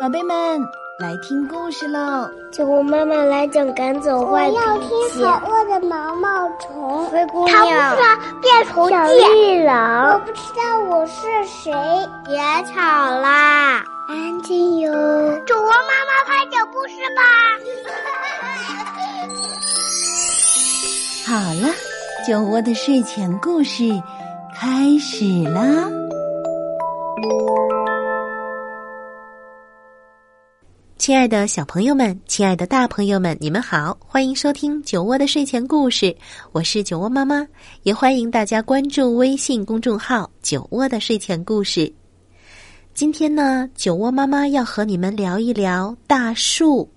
宝贝们，来听故事喽！酒窝妈妈来讲赶走坏脾气。我要听好饿的毛毛虫。灰姑他娘。不知道变虫小记。绿我。不知道我是谁。别吵啦，安静哟。酒窝妈妈快讲故事吧。好了，酒窝的睡前故事开始啦！亲爱的小朋友们，亲爱的大朋友们，你们好，欢迎收听酒窝的睡前故事，我是酒窝妈妈，也欢迎大家关注微信公众号“酒窝的睡前故事”。今天呢，酒窝妈妈要和你们聊一聊大树。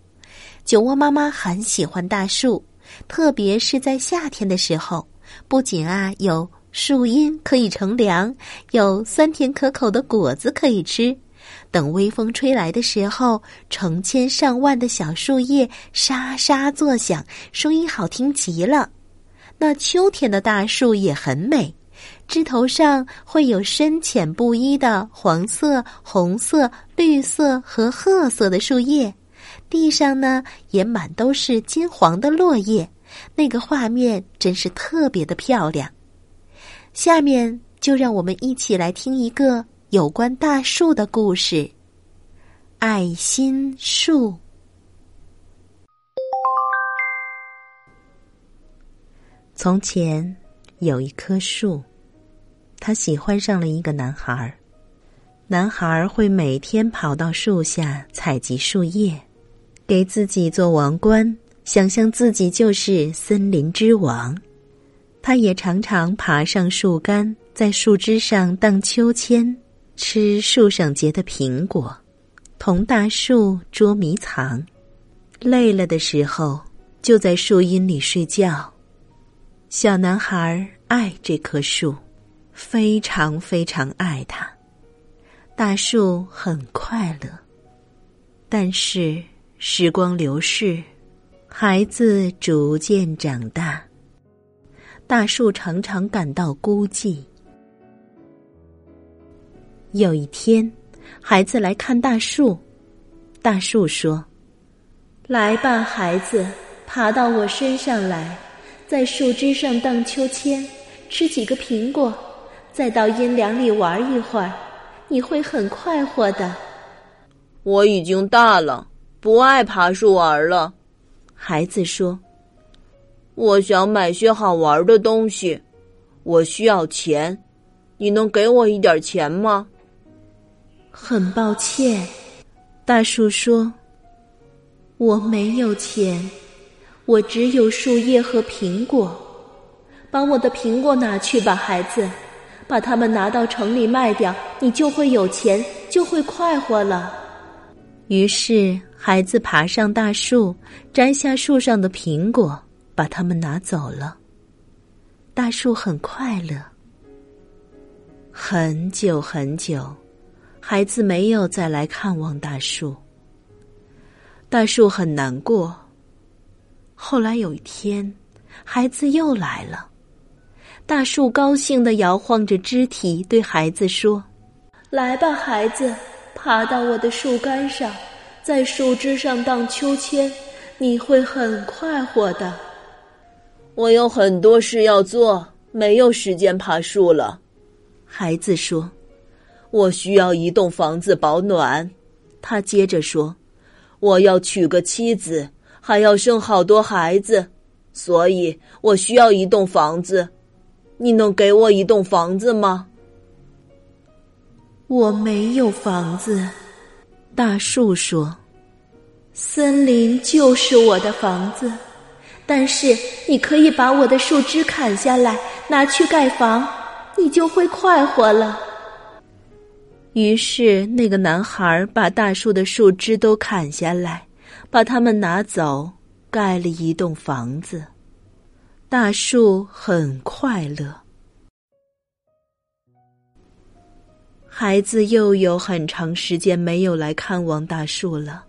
酒窝妈妈很喜欢大树，特别是在夏天的时候，不仅啊有树荫可以乘凉，有酸甜可口的果子可以吃。等微风吹来的时候，成千上万的小树叶沙沙作响，声音好听极了。那秋天的大树也很美，枝头上会有深浅不一的黄色、红色、绿色和褐色的树叶，地上呢也满都是金黄的落叶，那个画面真是特别的漂亮。下面就让我们一起来听一个。有关大树的故事，爱心树。从前有一棵树，它喜欢上了一个男孩儿。男孩儿会每天跑到树下采集树叶，给自己做王冠，想象自己就是森林之王。他也常常爬上树干，在树枝上荡秋千。吃树上结的苹果，同大树捉迷藏，累了的时候就在树荫里睡觉。小男孩爱这棵树，非常非常爱它。大树很快乐，但是时光流逝，孩子逐渐长大，大树常常感到孤寂。有一天，孩子来看大树。大树说：“来吧，孩子，爬到我身上来，在树枝上荡秋千，吃几个苹果，再到阴凉里玩一会儿，你会很快活的。”我已经大了，不爱爬树玩了。孩子说：“我想买些好玩的东西，我需要钱，你能给我一点钱吗？”很抱歉，大树说：“我没有钱，我只有树叶和苹果。把我的苹果拿去吧，孩子，把它们拿到城里卖掉，你就会有钱，就会快活了。”于是，孩子爬上大树，摘下树上的苹果，把它们拿走了。大树很快乐。很久很久。孩子没有再来看望大树，大树很难过。后来有一天，孩子又来了，大树高兴的摇晃着肢体，对孩子说：“来吧，孩子，爬到我的树干上，在树枝上荡秋千，你会很快活的。”我有很多事要做，没有时间爬树了。孩子说。我需要一栋房子保暖，他接着说：“我要娶个妻子，还要生好多孩子，所以我需要一栋房子。你能给我一栋房子吗？”我没有房子，大树说：“森林就是我的房子，但是你可以把我的树枝砍下来，拿去盖房，你就会快活了。”于是，那个男孩把大树的树枝都砍下来，把它们拿走，盖了一栋房子。大树很快乐。孩子又有很长时间没有来看望大树了。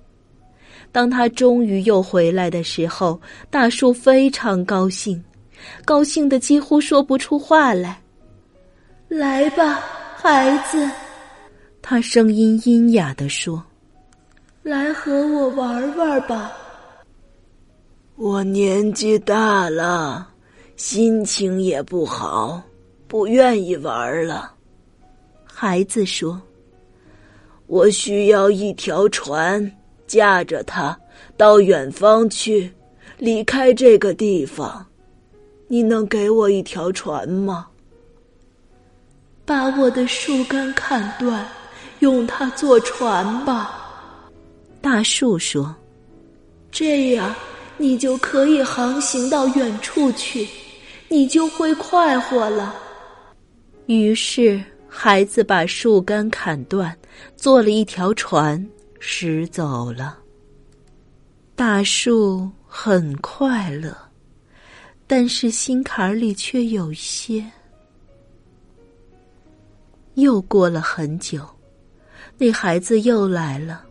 当他终于又回来的时候，大树非常高兴，高兴的几乎说不出话来。来吧，孩子。他声音阴哑地说：“来和我玩玩吧。我年纪大了，心情也不好，不愿意玩了。孩子说：“我需要一条船，驾着它到远方去，离开这个地方。你能给我一条船吗？”把我的树干砍断，用它做船吧。大树说：“这样你就可以航行到远处去，你就会快活了。”于是，孩子把树干砍断，做了一条船，驶走了。大树很快乐，但是心坎里却有些。又过了很久，那孩子又来了。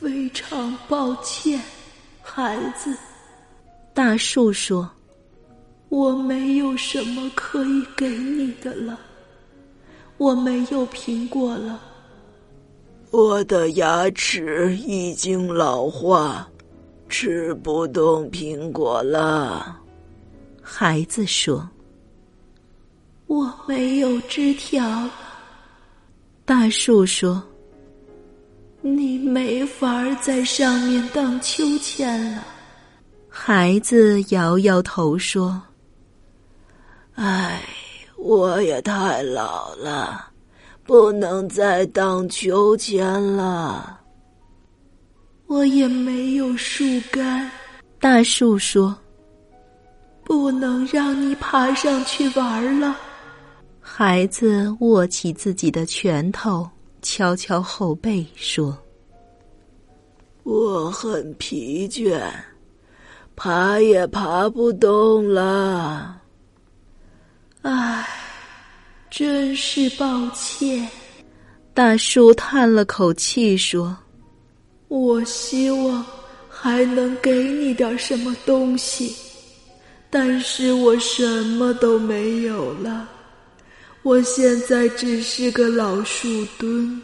非常抱歉，孩子。大树说：“我没有什么可以给你的了，我没有苹果了。我的牙齿已经老化，吃不动苹果了。”孩子说。我没有枝条了，大树说：“你没法在上面荡秋千了。”孩子摇摇头说：“唉，我也太老了，不能再荡秋千了。”我也没有树干，大树说：“不能让你爬上去玩了。”孩子握起自己的拳头，敲敲后背，说：“我很疲倦，爬也爬不动了。唉，真是抱歉。”大树叹了口气，说：“我希望还能给你点什么东西，但是我什么都没有了。”我现在只是个老树墩，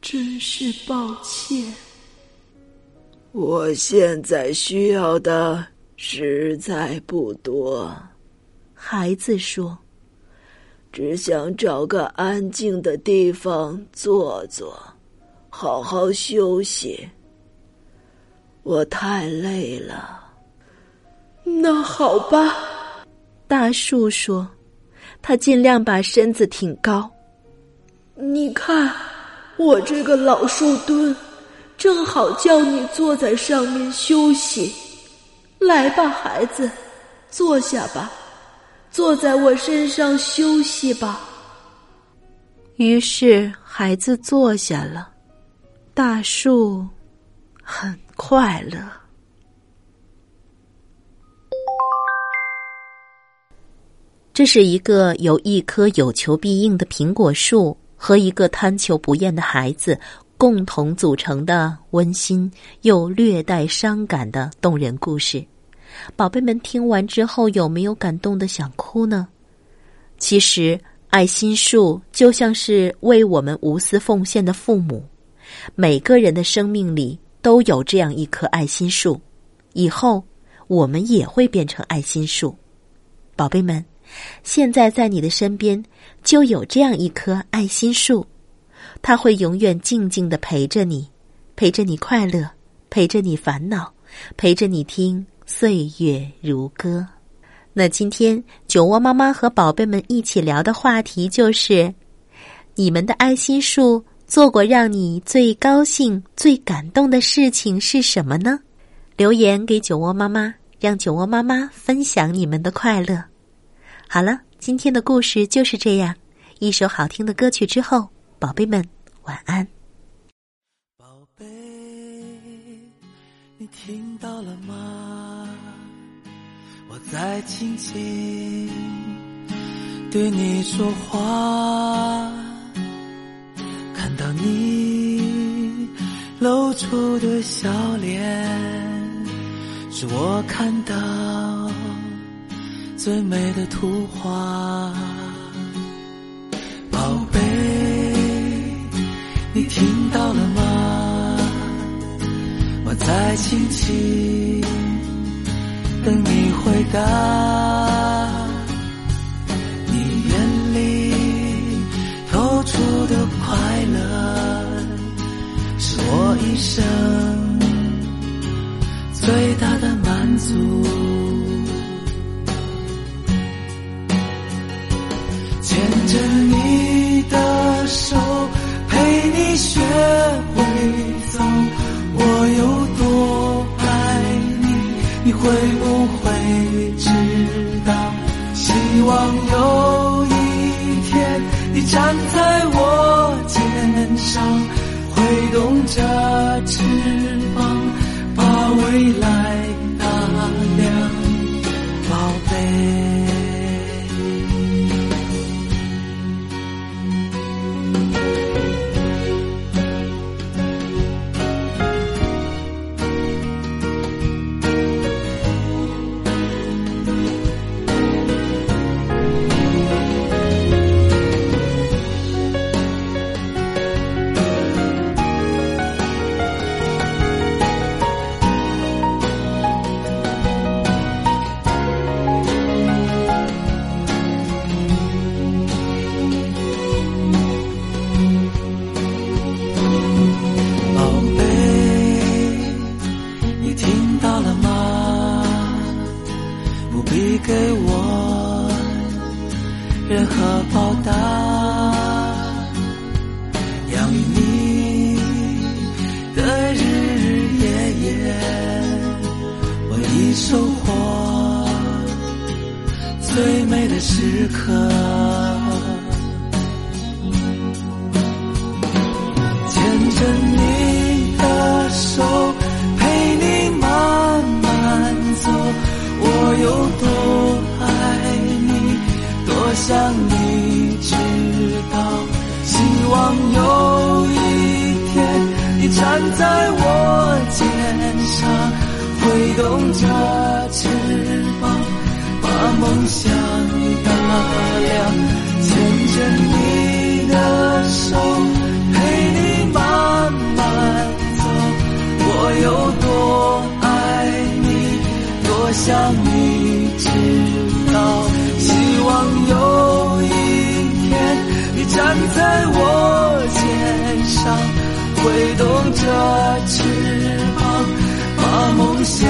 真是抱歉。我现在需要的实在不多，孩子说：“只想找个安静的地方坐坐，好好休息。我太累了。”那好吧，大树说。他尽量把身子挺高。你看，我这个老树墩，正好叫你坐在上面休息。来吧，孩子，坐下吧，坐在我身上休息吧。于是，孩子坐下了。大树很快乐。这是一个由一棵有求必应的苹果树和一个贪求不厌的孩子共同组成的温馨又略带伤感的动人故事。宝贝们听完之后有没有感动的想哭呢？其实，爱心树就像是为我们无私奉献的父母，每个人的生命里都有这样一棵爱心树，以后我们也会变成爱心树。宝贝们。现在在你的身边就有这样一棵爱心树，它会永远静静的陪着你，陪着你快乐，陪着你烦恼，陪着你听岁月如歌。那今天酒窝妈妈和宝贝们一起聊的话题就是：你们的爱心树做过让你最高兴、最感动的事情是什么呢？留言给酒窝妈妈，让酒窝妈妈分享你们的快乐。好了，今天的故事就是这样。一首好听的歌曲之后，宝贝们晚安。宝贝，你听到了吗？我在轻轻对你说话，看到你露出的笑脸，是我看到。最美的图画，宝贝，你听到了吗？我在轻轻等你回答，你眼里透出的快乐，是我一生最大的满足。会不会知道？希望有一天，你站在我肩上，挥动着翅膀，把未来最美的时刻。牵着你的手，陪你慢慢走。我有多爱你，多想你知道。希望有一天，你站在我肩上，挥动着翅膀，梦想打量。牵着你的手，陪你慢慢走。我有多爱你，多想你知道。希望有一天，你站在我肩上，挥动着翅膀，把梦想